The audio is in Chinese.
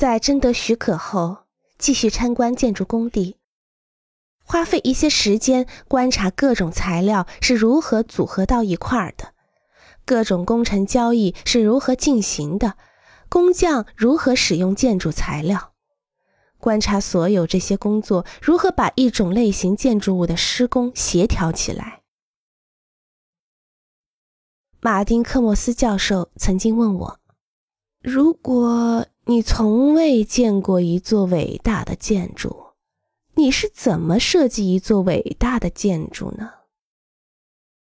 在征得许可后，继续参观建筑工地，花费一些时间观察各种材料是如何组合到一块儿的，各种工程交易是如何进行的，工匠如何使用建筑材料，观察所有这些工作如何把一种类型建筑物的施工协调起来。马丁·科莫斯教授曾经问我：“如果你从未见过一座伟大的建筑，你是怎么设计一座伟大的建筑呢？”